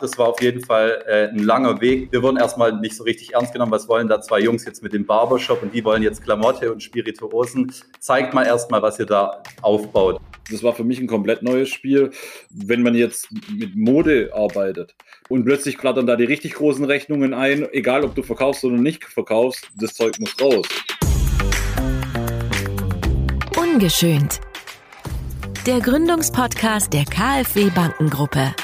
Das war auf jeden Fall äh, ein langer Weg. Wir wurden erstmal nicht so richtig ernst genommen. Was wollen da zwei Jungs jetzt mit dem Barbershop und die wollen jetzt Klamotte und Spirituosen? Zeigt mal erstmal, was ihr da aufbaut. Das war für mich ein komplett neues Spiel. Wenn man jetzt mit Mode arbeitet und plötzlich klattern da die richtig großen Rechnungen ein, egal ob du verkaufst oder nicht verkaufst, das Zeug muss raus. Ungeschönt. Der Gründungspodcast der KfW Bankengruppe.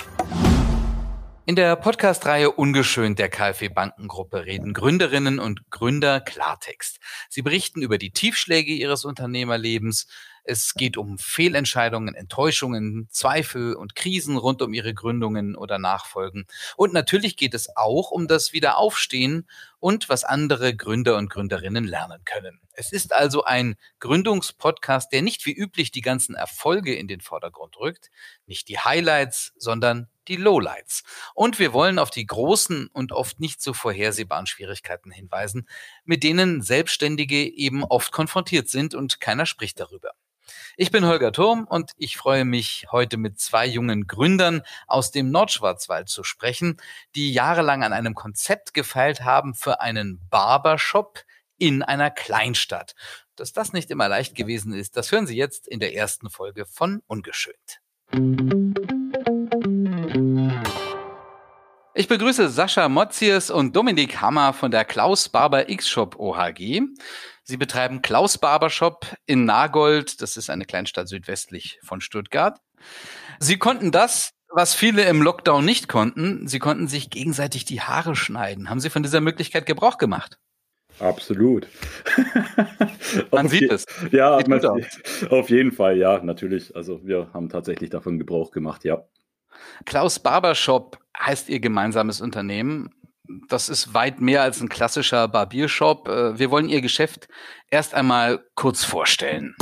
In der Podcast-Reihe Ungeschönt der KfW Bankengruppe reden Gründerinnen und Gründer Klartext. Sie berichten über die Tiefschläge ihres Unternehmerlebens, es geht um Fehlentscheidungen, Enttäuschungen, Zweifel und Krisen rund um ihre Gründungen oder Nachfolgen. Und natürlich geht es auch um das Wiederaufstehen und was andere Gründer und Gründerinnen lernen können. Es ist also ein Gründungspodcast, der nicht wie üblich die ganzen Erfolge in den Vordergrund rückt, nicht die Highlights, sondern die Lowlights. Und wir wollen auf die großen und oft nicht so vorhersehbaren Schwierigkeiten hinweisen, mit denen Selbstständige eben oft konfrontiert sind und keiner spricht darüber. Ich bin Holger Turm und ich freue mich, heute mit zwei jungen Gründern aus dem Nordschwarzwald zu sprechen, die jahrelang an einem Konzept gefeilt haben für einen Barbershop in einer Kleinstadt. Dass das nicht immer leicht gewesen ist, das hören Sie jetzt in der ersten Folge von Ungeschönt. Ich begrüße Sascha Motzies und Dominik Hammer von der Klaus Barber X-Shop OHG. Sie betreiben Klaus Barber Shop in Nagold. Das ist eine Kleinstadt südwestlich von Stuttgart. Sie konnten das, was viele im Lockdown nicht konnten. Sie konnten sich gegenseitig die Haare schneiden. Haben Sie von dieser Möglichkeit Gebrauch gemacht? Absolut. man sieht es. Ja, man, auf jeden Fall, ja, natürlich. Also wir haben tatsächlich davon Gebrauch gemacht, ja. Klaus Barber Shop heißt Ihr gemeinsames Unternehmen das ist weit mehr als ein klassischer Barbiershop. Äh, wir wollen Ihr Geschäft erst einmal kurz vorstellen.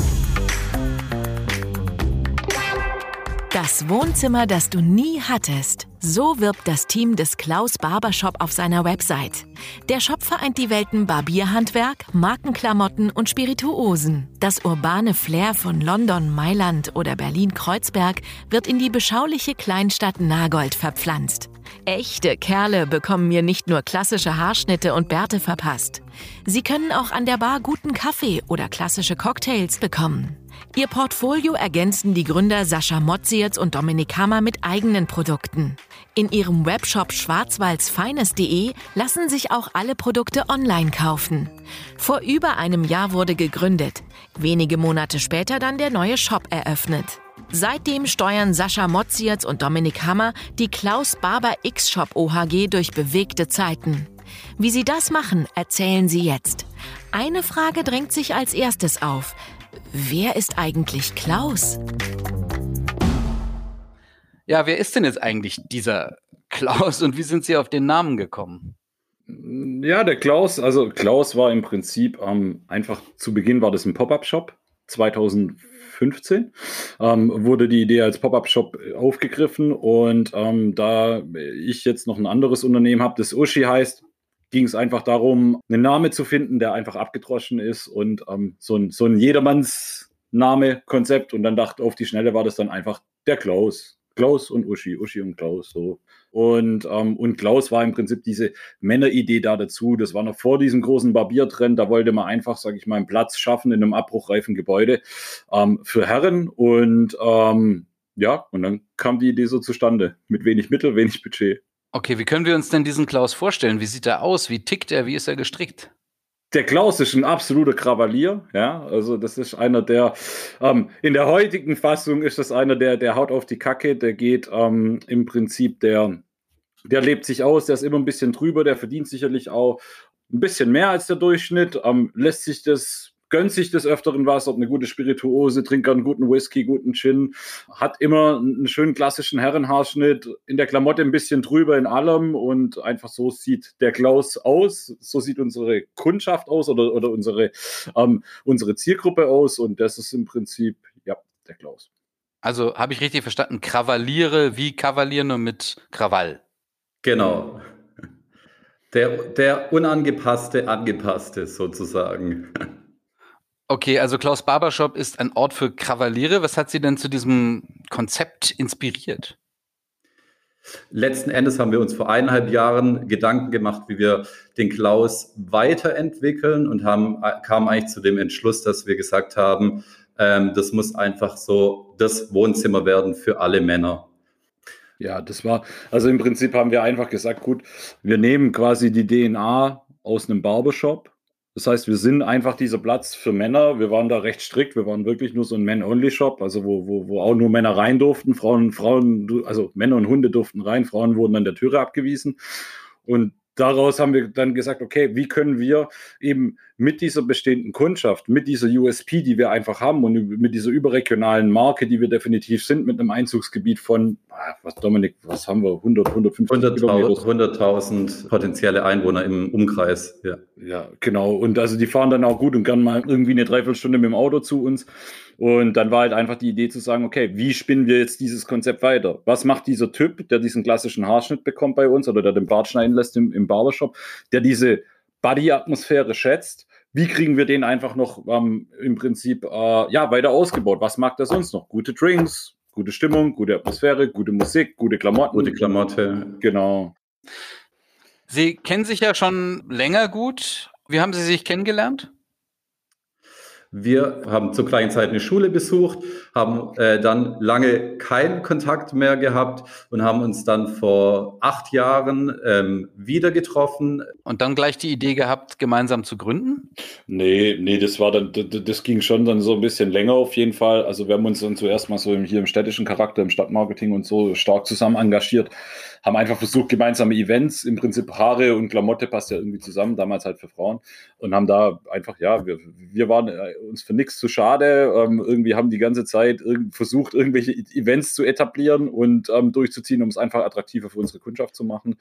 Das Wohnzimmer, das du nie hattest. So wirbt das Team des Klaus Barbershop auf seiner Website. Der Shop vereint die Welten Barbierhandwerk, Markenklamotten und Spirituosen. Das urbane Flair von London, Mailand oder Berlin-Kreuzberg wird in die beschauliche Kleinstadt Nagold verpflanzt. Echte Kerle bekommen mir nicht nur klassische Haarschnitte und Bärte verpasst. Sie können auch an der Bar guten Kaffee oder klassische Cocktails bekommen. Ihr Portfolio ergänzen die Gründer Sascha Motziers und Dominik Hammer mit eigenen Produkten. In ihrem Webshop schwarzwaldsfeines.de lassen sich auch alle Produkte online kaufen. Vor über einem Jahr wurde gegründet. Wenige Monate später dann der neue Shop eröffnet. Seitdem steuern Sascha Motziers und Dominik Hammer die Klaus Barber X-Shop OHG durch bewegte Zeiten. Wie sie das machen, erzählen sie jetzt. Eine Frage drängt sich als erstes auf. Wer ist eigentlich Klaus? Ja, wer ist denn jetzt eigentlich dieser Klaus und wie sind Sie auf den Namen gekommen? Ja, der Klaus, also Klaus war im Prinzip ähm, einfach zu Beginn war das ein Pop-up-Shop. 2015 ähm, wurde die Idee als Pop-up-Shop aufgegriffen und ähm, da ich jetzt noch ein anderes Unternehmen habe, das Uschi heißt, ging es einfach darum, einen Namen zu finden, der einfach abgedroschen ist und ähm, so ein, so ein Jedermanns-Name-Konzept. Und dann dachte auf die Schnelle war das dann einfach der Klaus. Klaus und Uschi, Uschi und Klaus, so. Und, ähm, und Klaus war im Prinzip diese Männeridee da dazu. Das war noch vor diesem großen Barbiertrend. Da wollte man einfach, sage ich mal, einen Platz schaffen in einem abbruchreifen Gebäude ähm, für Herren. Und ähm, ja, und dann kam die Idee so zustande. Mit wenig Mittel, wenig Budget. Okay, wie können wir uns denn diesen Klaus vorstellen? Wie sieht er aus? Wie tickt er? Wie ist er gestrickt? Der Klaus ist ein absoluter Krawallier, ja. Also das ist einer, der ähm, in der heutigen Fassung ist das einer, der, der haut auf die Kacke, der geht ähm, im Prinzip, der, der lebt sich aus, der ist immer ein bisschen drüber, der verdient sicherlich auch ein bisschen mehr als der Durchschnitt, ähm, lässt sich das gönnt sich des Öfteren was, ob eine gute Spirituose, trinkt einen guten Whisky, guten Gin, hat immer einen schönen klassischen Herrenhaarschnitt, in der Klamotte ein bisschen drüber in allem und einfach so sieht der Klaus aus, so sieht unsere Kundschaft aus oder, oder unsere, ähm, unsere Zielgruppe aus und das ist im Prinzip, ja, der Klaus. Also habe ich richtig verstanden, Krawalliere wie Kavalier nur mit Krawall. Genau. Der, der unangepasste, angepasste sozusagen. Okay, also Klaus Barbershop ist ein Ort für Krawalliere. Was hat Sie denn zu diesem Konzept inspiriert? Letzten Endes haben wir uns vor eineinhalb Jahren Gedanken gemacht, wie wir den Klaus weiterentwickeln und haben, kamen eigentlich zu dem Entschluss, dass wir gesagt haben, ähm, das muss einfach so das Wohnzimmer werden für alle Männer. Ja, das war, also im Prinzip haben wir einfach gesagt, gut, wir nehmen quasi die DNA aus einem Barbershop. Das heißt, wir sind einfach dieser Platz für Männer. Wir waren da recht strikt. Wir waren wirklich nur so ein Men-Only-Shop, also wo, wo, wo auch nur Männer rein durften. Frauen, Frauen, also Männer und Hunde durften rein. Frauen wurden an der Türe abgewiesen. Und daraus haben wir dann gesagt, okay, wie können wir eben mit dieser bestehenden Kundschaft, mit dieser USP, die wir einfach haben und mit dieser überregionalen Marke, die wir definitiv sind, mit einem Einzugsgebiet von, ah, was Dominik, was haben wir, 100, 150 100.000 100 potenzielle Einwohner im Umkreis. Ja. ja, genau. Und also die fahren dann auch gut und gern mal irgendwie eine Dreiviertelstunde mit dem Auto zu uns. Und dann war halt einfach die Idee zu sagen, okay, wie spinnen wir jetzt dieses Konzept weiter? Was macht dieser Typ, der diesen klassischen Haarschnitt bekommt bei uns oder der den Bart schneiden lässt im, im Barbershop, der diese Body-Atmosphäre schätzt? Wie kriegen wir den einfach noch ähm, im Prinzip äh, ja, weiter ausgebaut? Was mag der sonst noch? Gute Drinks, gute Stimmung, gute Atmosphäre, gute Musik, gute Klamotten. Gute Klamotte. Genau. Sie kennen sich ja schon länger gut. Wie haben Sie sich kennengelernt? Wir haben zur kleinen Zeit eine Schule besucht, haben äh, dann lange keinen Kontakt mehr gehabt und haben uns dann vor acht Jahren ähm, wieder getroffen. Und dann gleich die Idee gehabt, gemeinsam zu gründen? Nee, nee, das war dann, das ging schon dann so ein bisschen länger auf jeden Fall. Also wir haben uns dann zuerst mal so hier im städtischen Charakter, im Stadtmarketing und so stark zusammen engagiert haben einfach versucht, gemeinsame Events, im Prinzip Haare und Klamotte passt ja irgendwie zusammen, damals halt für Frauen, und haben da einfach, ja, wir, wir waren äh, uns für nichts zu schade, ähm, irgendwie haben die ganze Zeit irg versucht, irgendwelche Events zu etablieren und ähm, durchzuziehen, um es einfach attraktiver für unsere Kundschaft zu machen.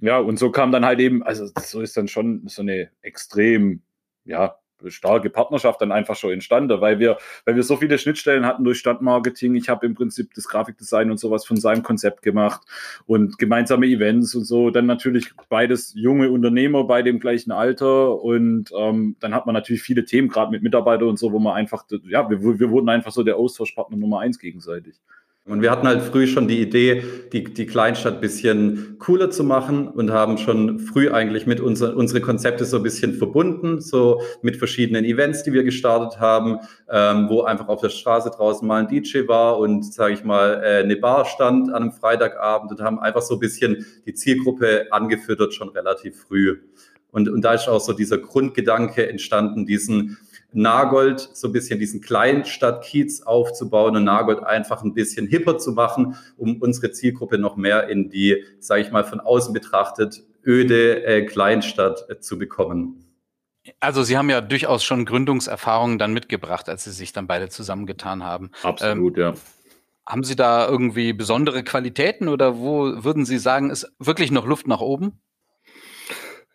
Ja, und so kam dann halt eben, also so ist dann schon so eine extrem, ja, starke Partnerschaft dann einfach schon entstanden, weil wir, weil wir so viele Schnittstellen hatten durch Stadtmarketing. Ich habe im Prinzip das Grafikdesign und sowas von seinem Konzept gemacht und gemeinsame Events und so. Dann natürlich beides junge Unternehmer bei dem gleichen Alter und ähm, dann hat man natürlich viele Themen, gerade mit Mitarbeitern und so, wo man einfach, ja, wir, wir wurden einfach so der Austauschpartner Nummer eins gegenseitig. Und wir hatten halt früh schon die Idee, die, die Kleinstadt ein bisschen cooler zu machen und haben schon früh eigentlich mit unser, unsere Konzepte so ein bisschen verbunden, so mit verschiedenen Events, die wir gestartet haben, ähm, wo einfach auf der Straße draußen mal ein DJ war und, sage ich mal, äh, eine Bar stand an einem Freitagabend und haben einfach so ein bisschen die Zielgruppe angefüttert, schon relativ früh. Und, und da ist auch so dieser Grundgedanke entstanden, diesen Nagold so ein bisschen diesen Kleinstadt-Kiez aufzubauen und Nagold einfach ein bisschen hipper zu machen, um unsere Zielgruppe noch mehr in die, sage ich mal, von außen betrachtet öde äh, Kleinstadt äh, zu bekommen. Also Sie haben ja durchaus schon Gründungserfahrungen dann mitgebracht, als Sie sich dann beide zusammengetan haben. Absolut, ähm, ja. Haben Sie da irgendwie besondere Qualitäten oder wo würden Sie sagen, ist wirklich noch Luft nach oben?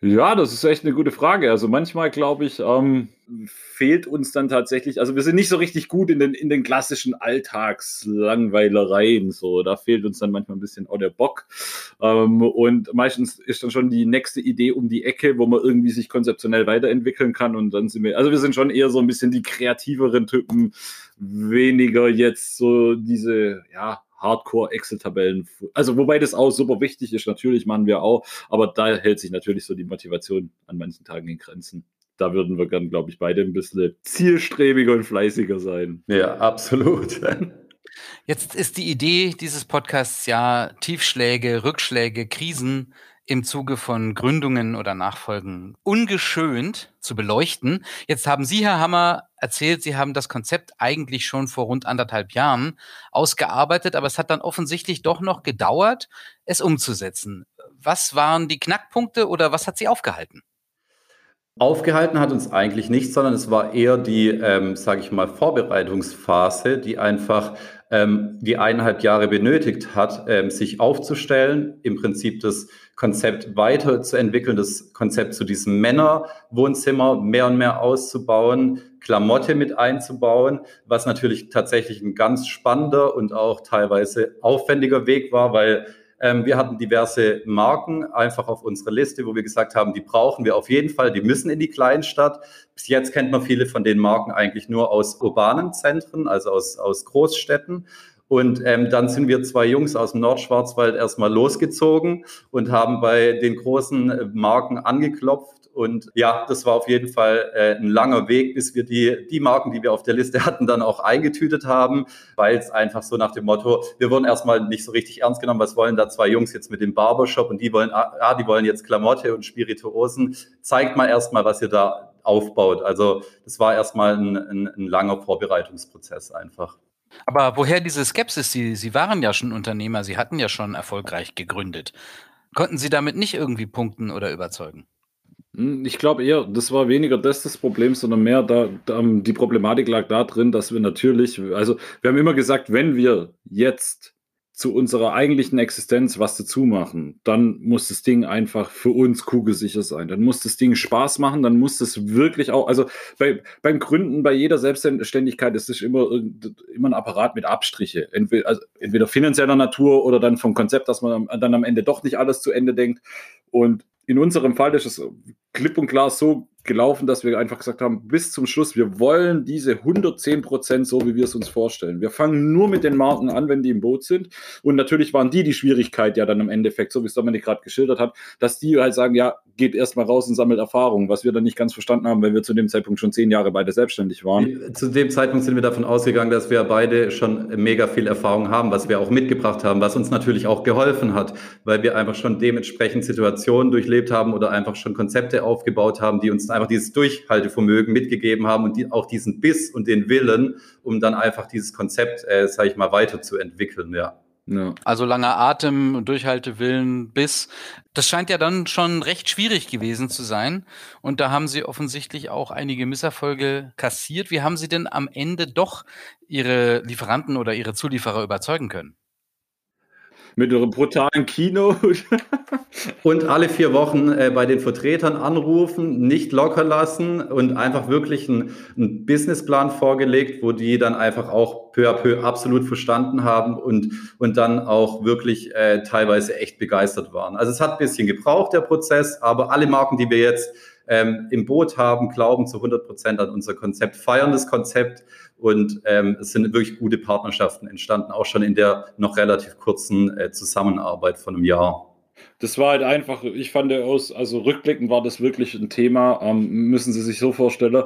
Ja, das ist echt eine gute Frage. Also manchmal glaube ich, ähm, fehlt uns dann tatsächlich, also wir sind nicht so richtig gut in den, in den klassischen Alltagslangweilereien. So, da fehlt uns dann manchmal ein bisschen auch der Bock. Ähm, und meistens ist dann schon die nächste Idee um die Ecke, wo man irgendwie sich konzeptionell weiterentwickeln kann. Und dann sind wir, also wir sind schon eher so ein bisschen die kreativeren Typen, weniger jetzt so diese, ja, Hardcore-Excel-Tabellen. Also, wobei das auch super wichtig ist, natürlich machen wir auch, aber da hält sich natürlich so die Motivation an manchen Tagen in Grenzen. Da würden wir dann, glaube ich, beide ein bisschen zielstrebiger und fleißiger sein. Ja, absolut. Jetzt ist die Idee dieses Podcasts ja Tiefschläge, Rückschläge, Krisen im Zuge von Gründungen oder Nachfolgen ungeschönt zu beleuchten. Jetzt haben Sie, Herr Hammer, erzählt, Sie haben das Konzept eigentlich schon vor rund anderthalb Jahren ausgearbeitet, aber es hat dann offensichtlich doch noch gedauert, es umzusetzen. Was waren die Knackpunkte oder was hat Sie aufgehalten? Aufgehalten hat uns eigentlich nichts, sondern es war eher die, ähm, sage ich mal, Vorbereitungsphase, die einfach ähm, die eineinhalb Jahre benötigt hat, ähm, sich aufzustellen, im Prinzip das Konzept weiterzuentwickeln, das Konzept zu diesem Männerwohnzimmer mehr und mehr auszubauen, Klamotte mit einzubauen, was natürlich tatsächlich ein ganz spannender und auch teilweise aufwendiger Weg war, weil wir hatten diverse Marken einfach auf unserer Liste, wo wir gesagt haben, die brauchen wir auf jeden Fall, die müssen in die Kleinstadt. Bis jetzt kennt man viele von den Marken eigentlich nur aus urbanen Zentren, also aus, aus Großstädten. Und ähm, dann sind wir zwei Jungs aus dem Nordschwarzwald erstmal losgezogen und haben bei den großen äh, Marken angeklopft und ja, das war auf jeden Fall äh, ein langer Weg, bis wir die, die Marken, die wir auf der Liste hatten, dann auch eingetütet haben, weil es einfach so nach dem Motto, wir wurden erstmal nicht so richtig ernst genommen, was wollen da zwei Jungs jetzt mit dem Barbershop und die wollen, ah, die wollen jetzt Klamotte und Spirituosen. Zeigt mal erstmal, was ihr da aufbaut. Also das war erstmal ein, ein, ein langer Vorbereitungsprozess einfach. Aber woher diese Skepsis? Sie, Sie waren ja schon Unternehmer, Sie hatten ja schon erfolgreich gegründet. Konnten Sie damit nicht irgendwie punkten oder überzeugen? Hm, ich glaube eher, das war weniger das das Problem, sondern mehr da, da, die Problematik lag da drin, dass wir natürlich, also wir haben immer gesagt, wenn wir jetzt zu unserer eigentlichen Existenz was dazu machen, dann muss das Ding einfach für uns kugelsicher sein. Dann muss das Ding Spaß machen, dann muss das wirklich auch, also bei, beim Gründen, bei jeder Selbstständigkeit ist es immer, immer ein Apparat mit Abstriche. Entweder, also entweder finanzieller Natur oder dann vom Konzept, dass man dann am Ende doch nicht alles zu Ende denkt. Und in unserem Fall ist es klipp und klar so gelaufen, dass wir einfach gesagt haben, bis zum Schluss, wir wollen diese 110 Prozent so, wie wir es uns vorstellen. Wir fangen nur mit den Marken an, wenn die im Boot sind. Und natürlich waren die die Schwierigkeit ja dann im Endeffekt, so wie es Dominik gerade geschildert hat, dass die halt sagen, ja, geht erstmal raus und sammelt Erfahrung, was wir dann nicht ganz verstanden haben, weil wir zu dem Zeitpunkt schon zehn Jahre beide selbstständig waren. Zu dem Zeitpunkt sind wir davon ausgegangen, dass wir beide schon mega viel Erfahrung haben, was wir auch mitgebracht haben, was uns natürlich auch geholfen hat, weil wir einfach schon dementsprechend Situationen durchlebt haben oder einfach schon Konzepte aufgebaut haben, die uns einfach dieses Durchhaltevermögen mitgegeben haben und die, auch diesen Biss und den Willen, um dann einfach dieses Konzept, äh, sage ich mal, weiterzuentwickeln, ja. Ja. Also langer Atem, Durchhaltewillen, Biss. Das scheint ja dann schon recht schwierig gewesen zu sein. Und da haben Sie offensichtlich auch einige Misserfolge kassiert. Wie haben Sie denn am Ende doch Ihre Lieferanten oder Ihre Zulieferer überzeugen können? Mit einem brutalen Kino. und alle vier Wochen äh, bei den Vertretern anrufen, nicht locker lassen und einfach wirklich einen, Businessplan vorgelegt, wo die dann einfach auch peu à peu absolut verstanden haben und, und dann auch wirklich äh, teilweise echt begeistert waren. Also es hat ein bisschen gebraucht, der Prozess, aber alle Marken, die wir jetzt ähm, im Boot haben, glauben zu 100 Prozent an unser Konzept, feiern das Konzept und ähm, es sind wirklich gute Partnerschaften entstanden, auch schon in der noch relativ kurzen äh, Zusammenarbeit von einem Jahr. Das war halt einfach, ich fand aus, also rückblickend war das wirklich ein Thema, ähm, müssen Sie sich so vorstellen.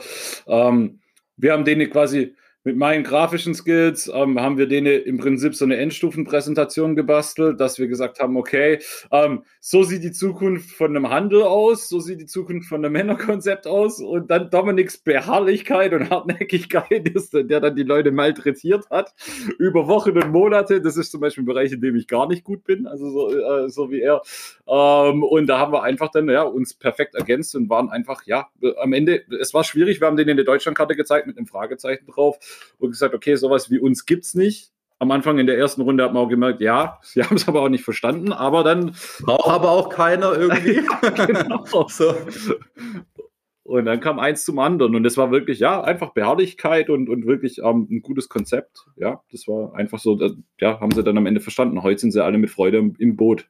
Ähm, wir haben denen quasi, mit meinen grafischen Skills ähm, haben wir denen im Prinzip so eine Endstufenpräsentation gebastelt, dass wir gesagt haben, okay, ähm, so sieht die Zukunft von einem Handel aus, so sieht die Zukunft von einem Männerkonzept aus und dann Dominiks Beharrlichkeit und Hartnäckigkeit ist, der dann die Leute malträtiert hat über Wochen und Monate. Das ist zum Beispiel ein Bereich, in dem ich gar nicht gut bin, also so, äh, so wie er. Ähm, und da haben wir einfach dann ja, uns perfekt ergänzt und waren einfach, ja, am Ende, es war schwierig, wir haben denen eine Deutschlandkarte gezeigt mit einem Fragezeichen drauf und gesagt, okay, sowas wie uns gibt's nicht. Am Anfang in der ersten Runde hat man auch gemerkt, ja, sie haben es aber auch nicht verstanden, aber dann. Braucht aber auch keiner irgendwie. ja, genau. so. Und dann kam eins zum anderen und es war wirklich, ja, einfach Beharrlichkeit und, und wirklich ähm, ein gutes Konzept. Ja, das war einfach so, das, ja, haben sie dann am Ende verstanden. Heute sind sie alle mit Freude im, im Boot.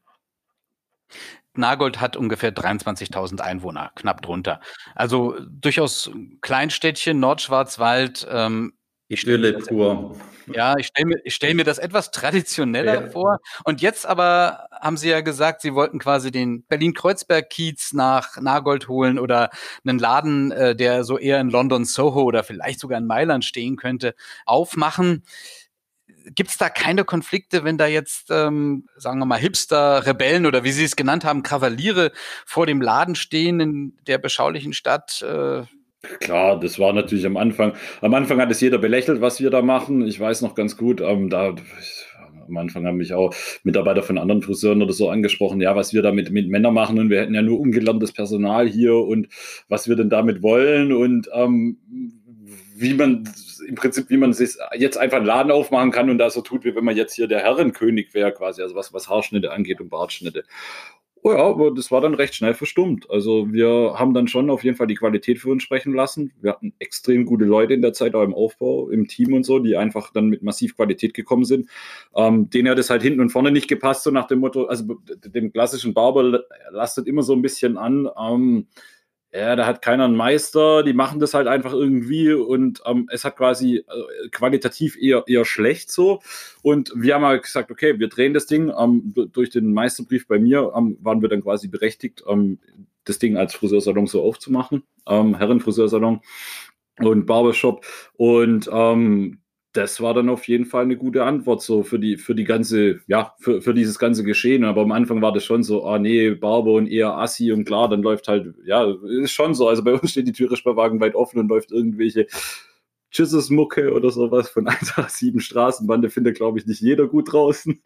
Nagold hat ungefähr 23.000 Einwohner, knapp drunter. Also durchaus Kleinstädtchen, Nordschwarzwald, ähm, ich stelle pur. Ja, ich stelle mir, stell mir das etwas traditioneller ja. vor. Und jetzt aber haben Sie ja gesagt, Sie wollten quasi den Berlin-Kreuzberg-Kiez nach Nagold holen oder einen Laden, äh, der so eher in London Soho oder vielleicht sogar in Mailand stehen könnte, aufmachen. Gibt es da keine Konflikte, wenn da jetzt, ähm, sagen wir mal, Hipster, Rebellen oder wie Sie es genannt haben, Kavaliere vor dem Laden stehen in der beschaulichen Stadt? Äh, Klar, das war natürlich am Anfang. Am Anfang hat es jeder belächelt, was wir da machen. Ich weiß noch ganz gut, ähm, da am Anfang haben mich auch Mitarbeiter von anderen Friseuren oder so angesprochen, ja, was wir da mit, mit Männern machen und wir hätten ja nur ungelerntes Personal hier und was wir denn damit wollen und ähm, wie man im Prinzip, wie man sich jetzt einfach einen Laden aufmachen kann und da so tut, wie wenn man jetzt hier der Herrenkönig wäre, quasi, also was, was Haarschnitte angeht und Bartschnitte. Oh ja, aber das war dann recht schnell verstummt. Also wir haben dann schon auf jeden Fall die Qualität für uns sprechen lassen. Wir hatten extrem gute Leute in der Zeit auch im Aufbau, im Team und so, die einfach dann mit massiv Qualität gekommen sind. Ähm, denen hat es halt hinten und vorne nicht gepasst, so nach dem Motto, also dem klassischen Barber lastet immer so ein bisschen an. Ähm, ja, da hat keiner einen Meister, die machen das halt einfach irgendwie und ähm, es hat quasi äh, qualitativ eher, eher schlecht so. Und wir haben halt gesagt, okay, wir drehen das Ding. Ähm, durch den Meisterbrief bei mir ähm, waren wir dann quasi berechtigt, ähm, das Ding als Friseursalon so aufzumachen, ähm, Herrenfriseursalon und Barbershop. Und ähm, das war dann auf jeden Fall eine gute Antwort so für die, für die ganze, ja, für, für dieses ganze Geschehen. Aber am Anfang war das schon so, ah nee, Barber und eher Assi und klar, dann läuft halt, ja, ist schon so. Also bei uns steht die Türe Wagen weit offen und läuft irgendwelche Mucke oder sowas von 187 Straßenbande findet, glaube ich, nicht jeder gut draußen.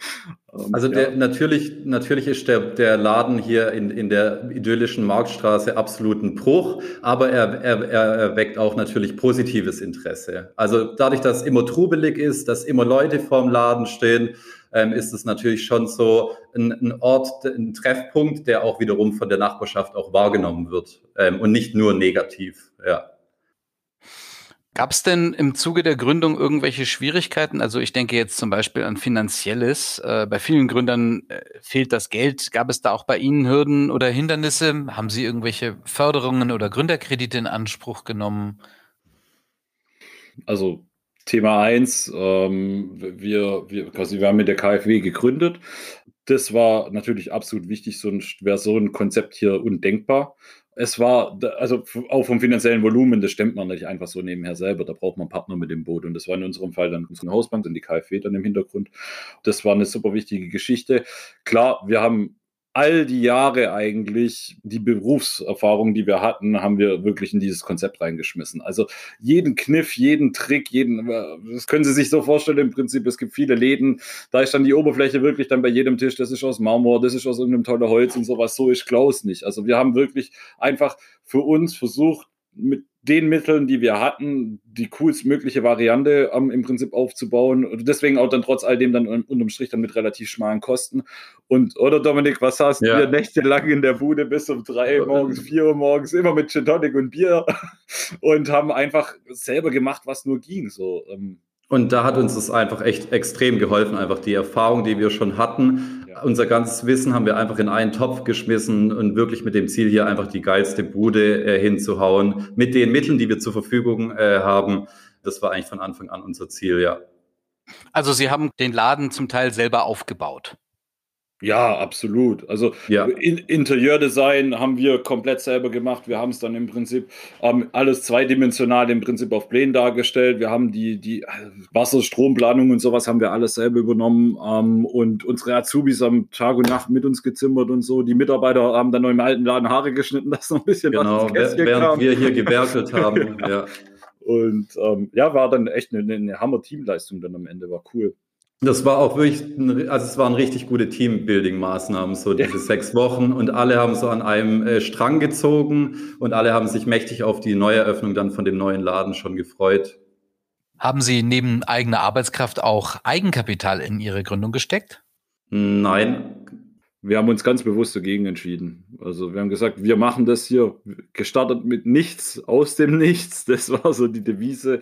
Ähm, also der, ja. natürlich, natürlich ist der, der Laden hier in, in der idyllischen Marktstraße absolut ein Bruch, aber er, er, er erweckt auch natürlich positives Interesse. Also dadurch, dass immer trubelig ist, dass immer Leute vorm Laden stehen, ähm, ist es natürlich schon so ein, ein, Ort, ein Treffpunkt, der auch wiederum von der Nachbarschaft auch wahrgenommen wird ähm, und nicht nur negativ. Ja. Gab es denn im Zuge der Gründung irgendwelche Schwierigkeiten? Also ich denke jetzt zum Beispiel an finanzielles. Äh, bei vielen Gründern äh, fehlt das Geld. Gab es da auch bei Ihnen Hürden oder Hindernisse? Haben Sie irgendwelche Förderungen oder Gründerkredite in Anspruch genommen? Also Thema eins, ähm, wir, wir, quasi, wir haben mit der KfW gegründet. Das war natürlich absolut wichtig, sonst wäre so ein Konzept hier undenkbar es war, also auch vom finanziellen Volumen, das stemmt man nicht einfach so nebenher selber. Da braucht man Partner mit dem Boot. Und das war in unserem Fall dann unsere Hausbank und die KfW dann im Hintergrund. Das war eine super wichtige Geschichte. Klar, wir haben all die Jahre eigentlich, die Berufserfahrung, die wir hatten, haben wir wirklich in dieses Konzept reingeschmissen. Also jeden Kniff, jeden Trick, jeden, das können Sie sich so vorstellen im Prinzip, es gibt viele Läden, da ist dann die Oberfläche wirklich dann bei jedem Tisch, das ist aus Marmor, das ist aus irgendeinem tollen Holz und sowas, so ist Klaus nicht. Also wir haben wirklich einfach für uns versucht, mit den Mitteln, die wir hatten, die coolstmögliche Variante ähm, im Prinzip aufzubauen. Und deswegen auch dann trotz all dem dann unterm Strich dann mit relativ schmalen Kosten. Und, oder Dominik, was hast ja. wir nächtelang in der Bude bis um drei morgens, vier Uhr morgens, immer mit Gin Tonic und Bier und haben einfach selber gemacht, was nur ging. So, ähm, und da hat uns das einfach echt extrem geholfen, einfach die Erfahrung, die wir schon hatten. Unser ganzes Wissen haben wir einfach in einen Topf geschmissen und wirklich mit dem Ziel, hier einfach die geilste Bude äh, hinzuhauen, mit den Mitteln, die wir zur Verfügung äh, haben. Das war eigentlich von Anfang an unser Ziel, ja. Also Sie haben den Laden zum Teil selber aufgebaut. Ja, absolut. Also ja. In Interieurdesign haben wir komplett selber gemacht. Wir haben es dann im Prinzip ähm, alles zweidimensional im Prinzip auf Plänen dargestellt. Wir haben die, die Wasserstromplanung und sowas haben wir alles selber übernommen. Ähm, und unsere Azubis haben Tag und Nacht mit uns gezimmert und so. Die Mitarbeiter haben dann noch im alten Laden Haare geschnitten, dass noch ein bisschen genau, was während kam. wir hier gewerkelt haben. ja. ja. Und ähm, ja, war dann echt eine, eine Hammer-Teamleistung dann am Ende, war cool. Das war auch wirklich, also es waren richtig gute Teambuilding-Maßnahmen, so diese ja. sechs Wochen und alle haben so an einem äh, Strang gezogen und alle haben sich mächtig auf die Neueröffnung dann von dem neuen Laden schon gefreut. Haben Sie neben eigener Arbeitskraft auch Eigenkapital in Ihre Gründung gesteckt? Nein, wir haben uns ganz bewusst dagegen entschieden. Also wir haben gesagt, wir machen das hier gestartet mit nichts, aus dem Nichts. Das war so die Devise.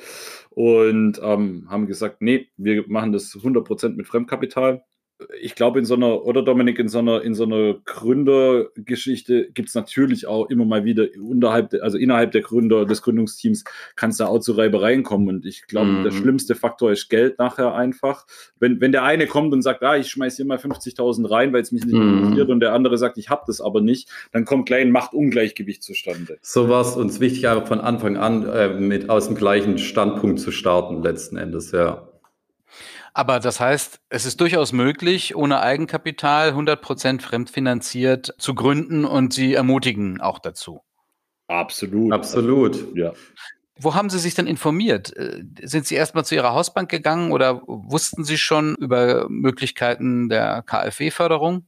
Und ähm, haben gesagt, nee, wir machen das 100% mit Fremdkapital ich glaube, in so einer, oder Dominik, in so einer, in so einer Gründergeschichte gibt es natürlich auch immer mal wieder unterhalb, also innerhalb der Gründer, des Gründungsteams kann es da auch zu Reibereien kommen. Und ich glaube, mhm. der schlimmste Faktor ist Geld nachher einfach. Wenn, wenn der eine kommt und sagt, ah, ich schmeiß hier mal 50.000 rein, weil es mich nicht mhm. interessiert, und der andere sagt, ich habe das aber nicht, dann kommt gleich ein Machtungleichgewicht zustande. So war es uns wichtig, einfach von Anfang an äh, mit aus dem gleichen Standpunkt zu starten, letzten Endes, ja. Aber das heißt, es ist durchaus möglich, ohne Eigenkapital 100% fremdfinanziert zu gründen und Sie ermutigen auch dazu. Absolut. Absolut. Ja. Wo haben Sie sich denn informiert? Äh, sind Sie erstmal zu Ihrer Hausbank gegangen oder wussten Sie schon über Möglichkeiten der KfW-Förderung?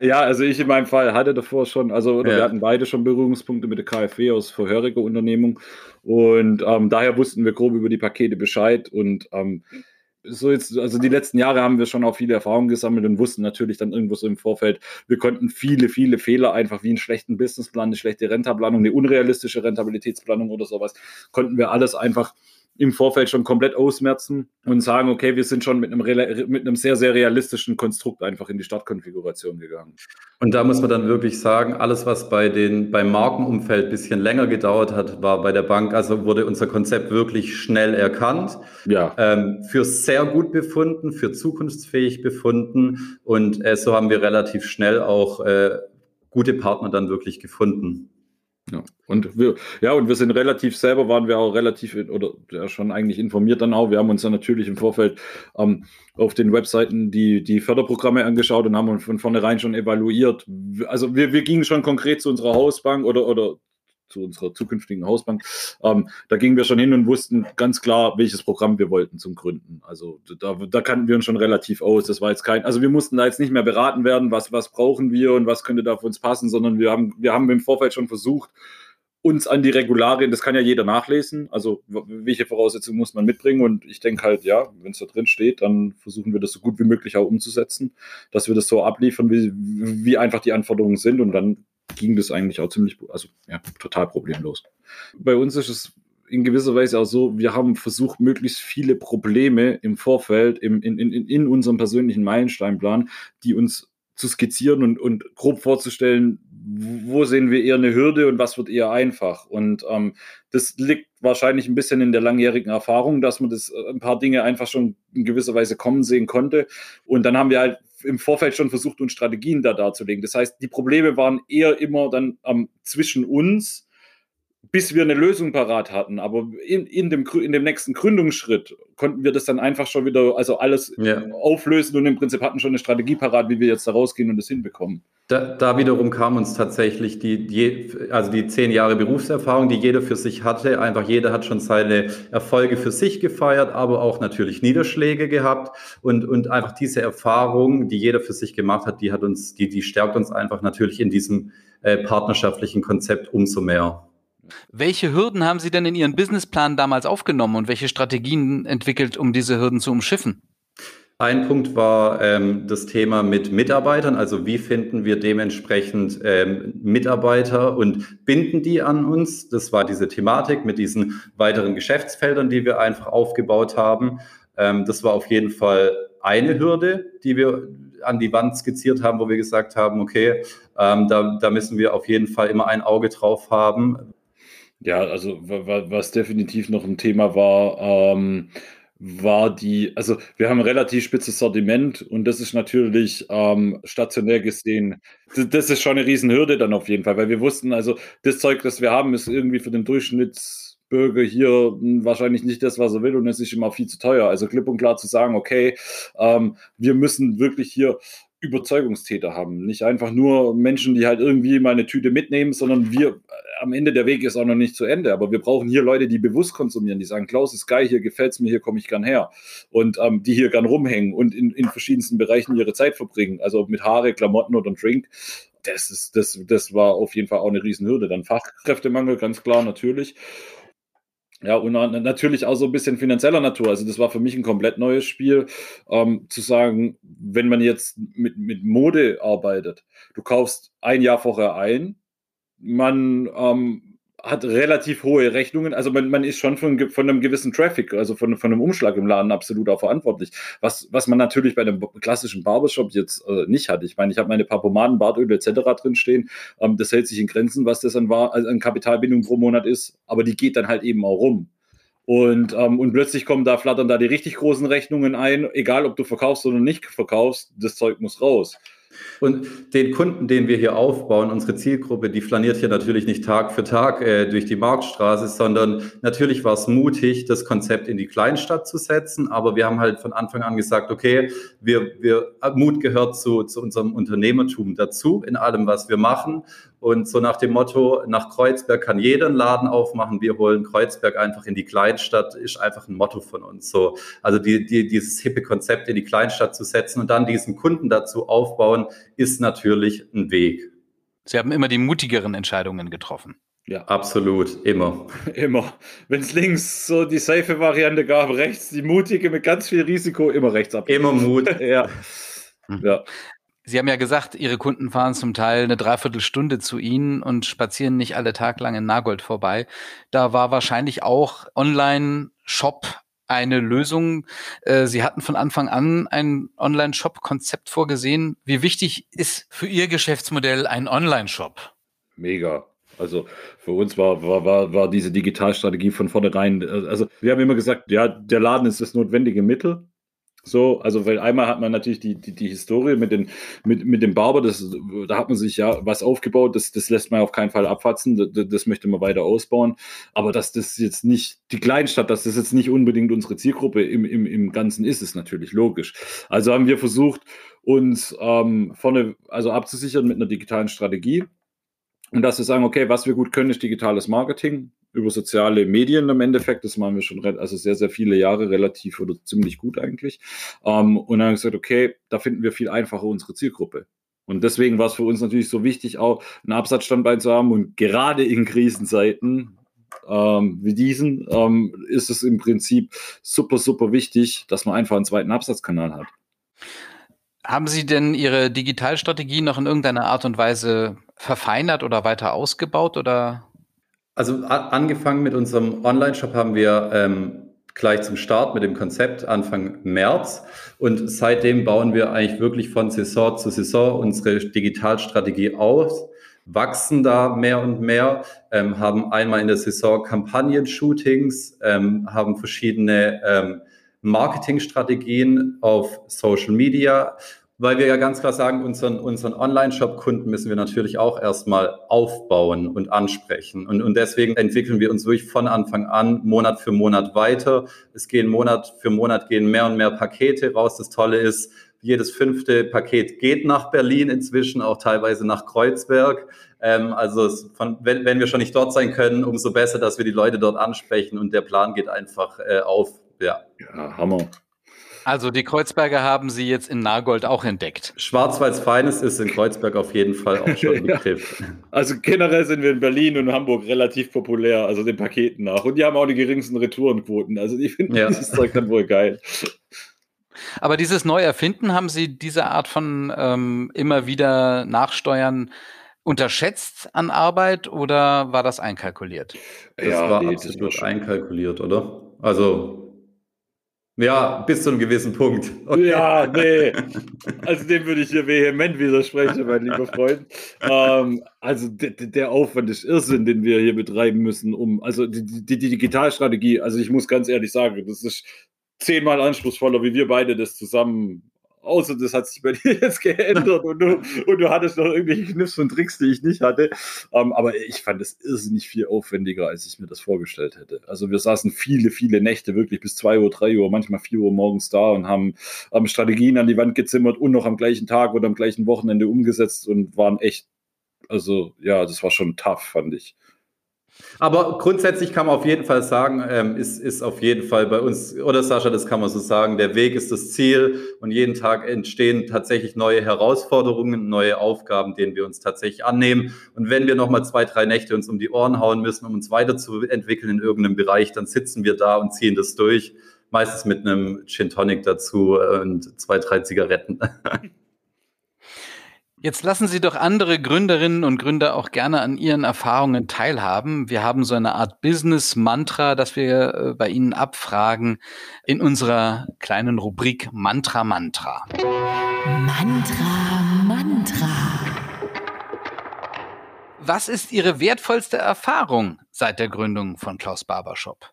Ja, also ich in meinem Fall hatte davor schon, also ja. wir hatten beide schon Berührungspunkte mit der KfW aus vorheriger Unternehmung und ähm, daher wussten wir grob über die Pakete Bescheid und ähm, so jetzt, also die letzten Jahre haben wir schon auch viele Erfahrungen gesammelt und wussten natürlich dann irgendwo so im Vorfeld, wir konnten viele, viele Fehler einfach wie einen schlechten Businessplan, eine schlechte Rentaplanung, eine unrealistische Rentabilitätsplanung oder sowas, konnten wir alles einfach im Vorfeld schon komplett ausmerzen und sagen, okay, wir sind schon mit einem, mit einem sehr, sehr realistischen Konstrukt einfach in die Startkonfiguration gegangen. Und da muss man dann wirklich sagen, alles, was bei den, beim Markenumfeld ein bisschen länger gedauert hat, war bei der Bank, also wurde unser Konzept wirklich schnell erkannt, ja. ähm, für sehr gut befunden, für zukunftsfähig befunden und äh, so haben wir relativ schnell auch äh, gute Partner dann wirklich gefunden. Ja. Und wir, ja, und wir sind relativ selber, waren wir auch relativ oder ja, schon eigentlich informiert dann auch. Wir haben uns dann natürlich im Vorfeld ähm, auf den Webseiten die, die Förderprogramme angeschaut und haben uns von vornherein schon evaluiert. Also wir, wir gingen schon konkret zu unserer Hausbank oder, oder zu unserer zukünftigen Hausbank. Ähm, da gingen wir schon hin und wussten ganz klar, welches Programm wir wollten zum Gründen. Also da, da kannten wir uns schon relativ aus. Das war jetzt kein, also wir mussten da jetzt nicht mehr beraten werden, was, was brauchen wir und was könnte da für uns passen, sondern wir haben, wir haben im Vorfeld schon versucht, uns an die Regularien, das kann ja jeder nachlesen, also welche Voraussetzungen muss man mitbringen und ich denke halt, ja, wenn es da drin steht, dann versuchen wir das so gut wie möglich auch umzusetzen, dass wir das so abliefern, wie, wie einfach die Anforderungen sind und dann ging das eigentlich auch ziemlich, also ja, total problemlos. Bei uns ist es in gewisser Weise auch so, wir haben versucht, möglichst viele Probleme im Vorfeld, im, in, in, in unserem persönlichen Meilensteinplan, die uns zu skizzieren und, und grob vorzustellen, wo sehen wir eher eine Hürde und was wird eher einfach. Und ähm, das liegt wahrscheinlich ein bisschen in der langjährigen Erfahrung, dass man das äh, ein paar Dinge einfach schon in gewisser Weise kommen sehen konnte. Und dann haben wir halt im Vorfeld schon versucht, uns Strategien da darzulegen. Das heißt, die Probleme waren eher immer dann ähm, zwischen uns bis wir eine Lösung parat hatten. Aber in, in, dem, in dem nächsten Gründungsschritt konnten wir das dann einfach schon wieder, also alles ja. auflösen und im Prinzip hatten schon eine Strategie parat, wie wir jetzt da rausgehen und das hinbekommen. Da, da wiederum kam uns tatsächlich die, die, also die zehn Jahre Berufserfahrung, die jeder für sich hatte. Einfach jeder hat schon seine Erfolge für sich gefeiert, aber auch natürlich Niederschläge gehabt. Und, und einfach diese Erfahrung, die jeder für sich gemacht hat, die hat uns, die, die stärkt uns einfach natürlich in diesem äh, partnerschaftlichen Konzept umso mehr. Welche Hürden haben Sie denn in Ihren Businessplan damals aufgenommen und welche Strategien entwickelt, um diese Hürden zu umschiffen? Ein Punkt war ähm, das Thema mit Mitarbeitern. Also wie finden wir dementsprechend ähm, Mitarbeiter und binden die an uns? Das war diese Thematik mit diesen weiteren Geschäftsfeldern, die wir einfach aufgebaut haben. Ähm, das war auf jeden Fall eine Hürde, die wir an die Wand skizziert haben, wo wir gesagt haben, okay, ähm, da, da müssen wir auf jeden Fall immer ein Auge drauf haben. Ja, also was definitiv noch ein Thema war, ähm, war die, also wir haben ein relativ spitzes Sortiment und das ist natürlich ähm, stationär gesehen, das, das ist schon eine Riesenhürde dann auf jeden Fall, weil wir wussten, also das Zeug, das wir haben, ist irgendwie für den Durchschnittsbürger hier wahrscheinlich nicht das, was er will und es ist immer viel zu teuer. Also klipp und klar zu sagen, okay, ähm, wir müssen wirklich hier Überzeugungstäter haben. Nicht einfach nur Menschen, die halt irgendwie mal eine Tüte mitnehmen, sondern wir, äh, am Ende der Weg ist auch noch nicht zu Ende. Aber wir brauchen hier Leute, die bewusst konsumieren, die sagen, Klaus ist geil, hier gefällt es mir, hier komme ich gern her. Und ähm, die hier gern rumhängen und in, in verschiedensten Bereichen ihre Zeit verbringen. Also mit Haare, Klamotten oder Drink. Das ist, das, das war auf jeden Fall auch eine Riesenhürde. Dann Fachkräftemangel, ganz klar, natürlich. Ja, und natürlich auch so ein bisschen finanzieller Natur. Also das war für mich ein komplett neues Spiel, ähm, zu sagen, wenn man jetzt mit, mit Mode arbeitet, du kaufst ein Jahr vorher ein, man ähm, hat relativ hohe Rechnungen. Also man, man ist schon von, von einem gewissen Traffic, also von, von einem Umschlag im Laden absolut auch verantwortlich. Was, was man natürlich bei einem klassischen Barbershop jetzt äh, nicht hat. Ich meine, ich habe meine paar Pomaden, Bartöl etc. drin stehen. Ähm, das hält sich in Grenzen, was das an, also an Kapitalbindung pro Monat ist. Aber die geht dann halt eben auch rum. Und, ähm, und plötzlich kommen da, flattern da die richtig großen Rechnungen ein, egal ob du verkaufst oder nicht verkaufst, das Zeug muss raus. Und den Kunden, den wir hier aufbauen, unsere Zielgruppe, die flaniert hier natürlich nicht Tag für Tag äh, durch die Marktstraße, sondern natürlich war es mutig, das Konzept in die Kleinstadt zu setzen. Aber wir haben halt von Anfang an gesagt, okay, wir, wir, Mut gehört zu, zu unserem Unternehmertum dazu in allem, was wir machen. Und so nach dem Motto, nach Kreuzberg kann jeder einen Laden aufmachen, wir holen Kreuzberg einfach in die Kleinstadt, ist einfach ein Motto von uns. So, also die, die, dieses hippe Konzept in die Kleinstadt zu setzen und dann diesen Kunden dazu aufbauen, ist natürlich ein Weg. Sie haben immer die mutigeren Entscheidungen getroffen. Ja, absolut, immer. Immer. Wenn es links so die safe Variante gab, rechts die mutige mit ganz viel Risiko, immer rechts ab. Immer Mut. ja. Mhm. ja. Sie haben ja gesagt, Ihre Kunden fahren zum Teil eine Dreiviertelstunde zu Ihnen und spazieren nicht alle Tag lang in Nagold vorbei. Da war wahrscheinlich auch Online-Shop eine Lösung. Äh, Sie hatten von Anfang an ein Online-Shop-Konzept vorgesehen. Wie wichtig ist für Ihr Geschäftsmodell ein Online-Shop? Mega. Also für uns war, war, war, war diese Digitalstrategie von vornherein, äh, also wir haben immer gesagt, ja, der Laden ist das notwendige Mittel, so, also weil einmal hat man natürlich die, die, die Historie mit, den, mit, mit dem Barber, das, da hat man sich ja was aufgebaut, das, das lässt man auf keinen Fall abfatzen, das, das möchte man weiter ausbauen. Aber dass das jetzt nicht die Kleinstadt, dass das jetzt nicht unbedingt unsere Zielgruppe im, im, im Ganzen ist, ist natürlich logisch. Also haben wir versucht, uns ähm, vorne also abzusichern mit einer digitalen Strategie. Und dass wir sagen, okay, was wir gut können, ist digitales Marketing über soziale Medien im Endeffekt. Das machen wir schon also sehr, sehr viele Jahre relativ oder ziemlich gut eigentlich. Ähm, und dann haben wir gesagt, okay, da finden wir viel einfacher unsere Zielgruppe. Und deswegen war es für uns natürlich so wichtig, auch ein Absatzstandbein zu haben. Und gerade in Krisenzeiten ähm, wie diesen ähm, ist es im Prinzip super, super wichtig, dass man einfach einen zweiten Absatzkanal hat. Haben Sie denn Ihre Digitalstrategie noch in irgendeiner Art und Weise verfeinert oder weiter ausgebaut oder also angefangen mit unserem Online-Shop haben wir ähm, gleich zum Start mit dem Konzept Anfang März. Und seitdem bauen wir eigentlich wirklich von Saison zu Saison unsere Digitalstrategie aus, wachsen da mehr und mehr, ähm, haben einmal in der Saison Kampagnen-Shootings, ähm, haben verschiedene ähm, Marketingstrategien auf Social Media weil wir ja ganz klar sagen, unseren, unseren Online-Shop-Kunden müssen wir natürlich auch erstmal aufbauen und ansprechen. Und, und deswegen entwickeln wir uns wirklich von Anfang an Monat für Monat weiter. Es gehen Monat für Monat gehen mehr und mehr Pakete raus. Das Tolle ist, jedes fünfte Paket geht nach Berlin inzwischen, auch teilweise nach Kreuzberg. Ähm, also von, wenn, wenn wir schon nicht dort sein können, umso besser, dass wir die Leute dort ansprechen und der Plan geht einfach äh, auf. Ja. ja, Hammer. Also die Kreuzberger haben Sie jetzt in Nagold auch entdeckt. Schwarzwalds Feines ist in Kreuzberg auf jeden Fall auch schon ein Begriff. Also generell sind wir in Berlin und Hamburg relativ populär, also den Paketen nach. Und die haben auch die geringsten Retourenquoten. Also ich finde ja. dieses Zeug dann wohl geil. Aber dieses Neuerfinden, haben Sie diese Art von ähm, immer wieder Nachsteuern unterschätzt an Arbeit oder war das einkalkuliert? Das ja, war nee, absolut das einkalkuliert, oder? Also ja, bis zu einem gewissen Punkt. Okay. Ja, nee. Also dem würde ich hier vehement widersprechen, mein lieber Freund. Ähm, also der Aufwand ist Irrsinn, den wir hier betreiben müssen, um, also die, die, die Digitalstrategie, also ich muss ganz ehrlich sagen, das ist zehnmal anspruchsvoller, wie wir beide das zusammen außer das hat sich bei dir jetzt geändert und du, und du hattest noch irgendwelche Kniffs und Tricks, die ich nicht hatte. Um, ähm, aber ich fand es irrsinnig viel aufwendiger, als ich mir das vorgestellt hätte. Also wir saßen viele, viele Nächte wirklich bis zwei Uhr, drei Uhr, manchmal vier Uhr morgens da und haben, haben Strategien an die Wand gezimmert und noch am gleichen Tag oder am gleichen Wochenende umgesetzt und waren echt, also ja, das war schon tough, fand ich. Aber grundsätzlich kann man auf jeden Fall sagen, ähm, ist, ist auf jeden Fall bei uns, oder Sascha, das kann man so sagen, der Weg ist das Ziel und jeden Tag entstehen tatsächlich neue Herausforderungen, neue Aufgaben, denen wir uns tatsächlich annehmen. Und wenn wir nochmal zwei, drei Nächte uns um die Ohren hauen müssen, um uns weiterzuentwickeln in irgendeinem Bereich, dann sitzen wir da und ziehen das durch. Meistens mit einem Gin Tonic dazu und zwei, drei Zigaretten. Jetzt lassen Sie doch andere Gründerinnen und Gründer auch gerne an Ihren Erfahrungen teilhaben. Wir haben so eine Art Business-Mantra, das wir äh, bei Ihnen abfragen in unserer kleinen Rubrik Mantra Mantra. Mantra Mantra. Was ist Ihre wertvollste Erfahrung seit der Gründung von Klaus Barbershop?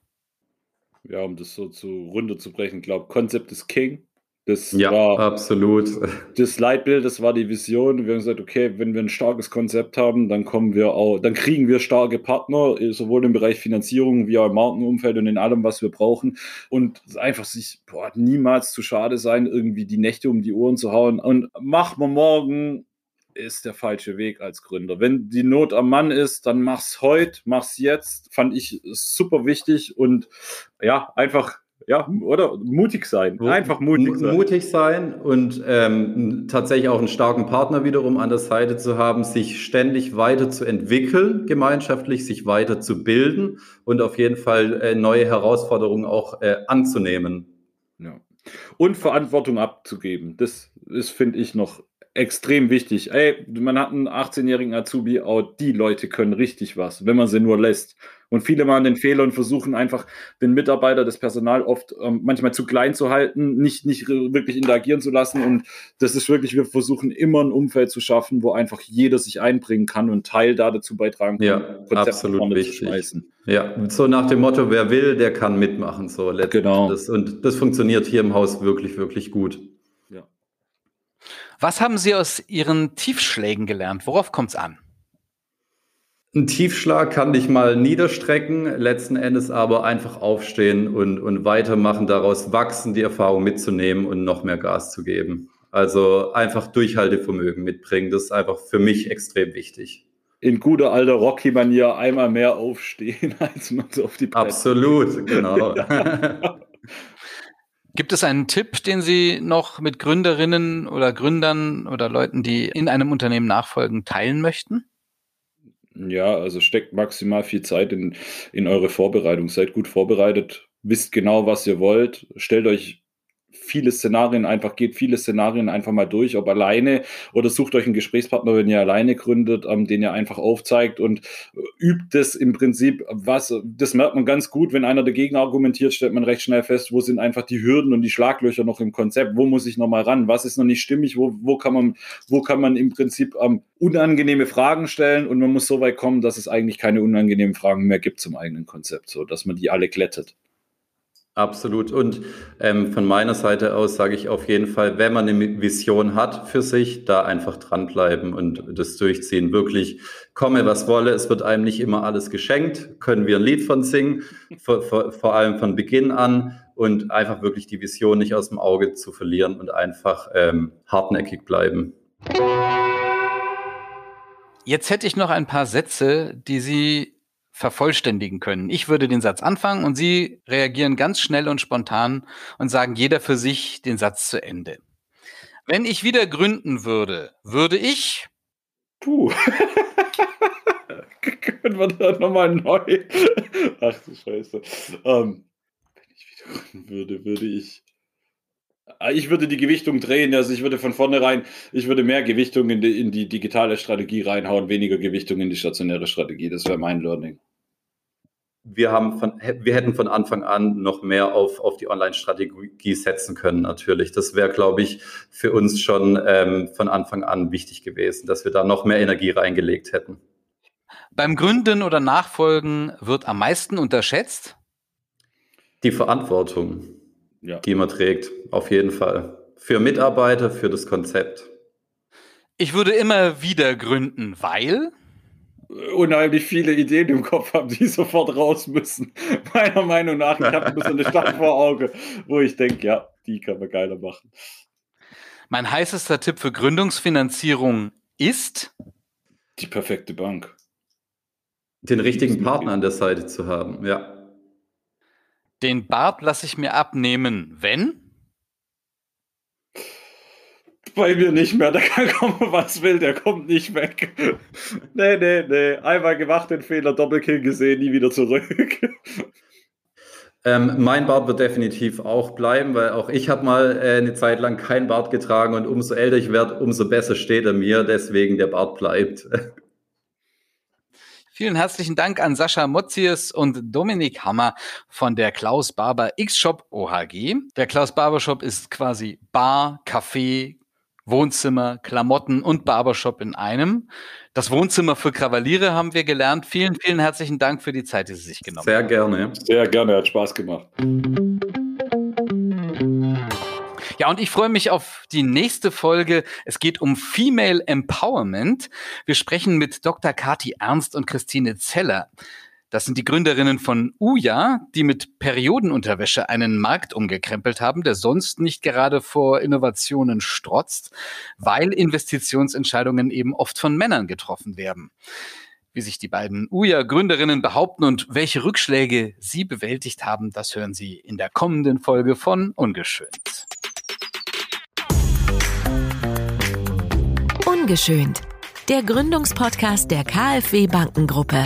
Ja, um das so zu runterzubrechen, glaube Konzept ist King. Das ja, war absolut. Das Leitbild, das war die Vision. Wir haben gesagt, okay, wenn wir ein starkes Konzept haben, dann kommen wir auch, dann kriegen wir starke Partner, sowohl im Bereich Finanzierung wie auch im Markenumfeld und in allem, was wir brauchen. Und einfach sich boah, niemals zu schade sein, irgendwie die Nächte um die Ohren zu hauen. Und mach mal morgen ist der falsche Weg als Gründer. Wenn die Not am Mann ist, dann mach's heute, mach's jetzt. Fand ich super wichtig und ja, einfach ja, oder mutig sein. Einfach mutig sein. Mutig sein und ähm, tatsächlich auch einen starken Partner wiederum an der Seite zu haben, sich ständig weiterzuentwickeln, gemeinschaftlich sich weiterzubilden und auf jeden Fall äh, neue Herausforderungen auch äh, anzunehmen. Ja. Und Verantwortung abzugeben. Das ist, finde ich, noch extrem wichtig. Ey, man hat einen 18-jährigen Azubi, auch die Leute können richtig was, wenn man sie nur lässt. Und viele machen den Fehler und versuchen einfach den Mitarbeiter, das Personal oft ähm, manchmal zu klein zu halten, nicht, nicht wirklich interagieren zu lassen. Und das ist wirklich, wir versuchen immer ein Umfeld zu schaffen, wo einfach jeder sich einbringen kann und Teil da dazu beitragen kann, ja, absolut wichtig. Ja, so nach dem Motto, wer will, der kann mitmachen. So genau. Das, und das funktioniert hier im Haus wirklich, wirklich gut. Was haben Sie aus Ihren Tiefschlägen gelernt? Worauf kommt es an? Ein Tiefschlag kann dich mal niederstrecken, letzten Endes aber einfach aufstehen und, und weitermachen, daraus wachsen, die Erfahrung mitzunehmen und noch mehr Gas zu geben. Also einfach Durchhaltevermögen mitbringen, das ist einfach für mich extrem wichtig. In guter alter Rocky-Manier einmal mehr aufstehen, als man so auf die Plätze Absolut, genau. Gibt es einen Tipp, den Sie noch mit Gründerinnen oder Gründern oder Leuten, die in einem Unternehmen nachfolgen, teilen möchten? Ja, also steckt maximal viel Zeit in, in eure Vorbereitung. Seid gut vorbereitet, wisst genau, was ihr wollt, stellt euch viele Szenarien einfach, geht viele Szenarien einfach mal durch, ob alleine oder sucht euch einen Gesprächspartner, wenn ihr alleine gründet, ähm, den ihr einfach aufzeigt und äh, übt das im Prinzip, was, das merkt man ganz gut, wenn einer dagegen argumentiert, stellt man recht schnell fest, wo sind einfach die Hürden und die Schlaglöcher noch im Konzept, wo muss ich nochmal ran, was ist noch nicht stimmig, wo, wo kann man, wo kann man im Prinzip ähm, unangenehme Fragen stellen und man muss so weit kommen, dass es eigentlich keine unangenehmen Fragen mehr gibt zum eigenen Konzept, so dass man die alle glättet. Absolut. Und ähm, von meiner Seite aus sage ich auf jeden Fall, wenn man eine Vision hat für sich, da einfach dranbleiben und das durchziehen. Wirklich komme, was wolle. Es wird einem nicht immer alles geschenkt. Können wir ein Lied von singen, vor, vor, vor allem von Beginn an und einfach wirklich die Vision nicht aus dem Auge zu verlieren und einfach ähm, hartnäckig bleiben. Jetzt hätte ich noch ein paar Sätze, die Sie vervollständigen können. Ich würde den Satz anfangen und Sie reagieren ganz schnell und spontan und sagen jeder für sich den Satz zu Ende. Wenn ich wieder gründen würde, würde ich. Puh. Können wir da nochmal neu? Ach du Scheiße. Ähm, wenn ich wieder gründen würde, würde ich. Ah, ich würde die Gewichtung drehen, also ich würde von vornherein, ich würde mehr Gewichtung in die, in die digitale Strategie reinhauen, weniger Gewichtung in die stationäre Strategie. Das wäre mein Learning. Wir, haben von, wir hätten von Anfang an noch mehr auf, auf die Online-Strategie setzen können, natürlich. Das wäre, glaube ich, für uns schon ähm, von Anfang an wichtig gewesen, dass wir da noch mehr Energie reingelegt hätten. Beim Gründen oder Nachfolgen wird am meisten unterschätzt? Die Verantwortung ja. die man trägt, auf jeden Fall. Für Mitarbeiter, für das Konzept. Ich würde immer wieder gründen, weil unheimlich viele Ideen im Kopf habe, die sofort raus müssen. Meiner Meinung nach, ich habe so eine Stadt vor Auge, wo ich denke, ja, die kann man geiler machen. Mein heißester Tipp für Gründungsfinanzierung ist die perfekte Bank. Den richtigen Partner an der Seite zu haben, ja. Den Bart lasse ich mir abnehmen, wenn? Bei mir nicht mehr, da kann kommen, was will, der kommt nicht weg. nee, nee, nee. Einmal gemacht den Fehler, Doppelkill gesehen, nie wieder zurück. Ähm, mein Bart wird definitiv auch bleiben, weil auch ich habe mal äh, eine Zeit lang kein Bart getragen und umso älter ich werde, umso besser steht er mir. Deswegen der Bart bleibt. Vielen herzlichen Dank an Sascha Motzius und Dominik Hammer von der Klaus Barber X-Shop OHG. Der Klaus Barber Shop ist quasi Bar, Café, Wohnzimmer, Klamotten und Barbershop in einem. Das Wohnzimmer für Kravaliere haben wir gelernt. Vielen, vielen herzlichen Dank für die Zeit, die Sie sich genommen haben. Sehr gerne. Sehr gerne, hat Spaß gemacht. Ja, und ich freue mich auf die nächste Folge. Es geht um Female Empowerment. Wir sprechen mit Dr. Kati Ernst und Christine Zeller. Das sind die Gründerinnen von Uja, die mit Periodenunterwäsche einen Markt umgekrempelt haben, der sonst nicht gerade vor Innovationen strotzt, weil Investitionsentscheidungen eben oft von Männern getroffen werden. Wie sich die beiden Uja-Gründerinnen behaupten und welche Rückschläge sie bewältigt haben, das hören Sie in der kommenden Folge von Ungeschönt. Ungeschönt, der Gründungspodcast der KfW Bankengruppe.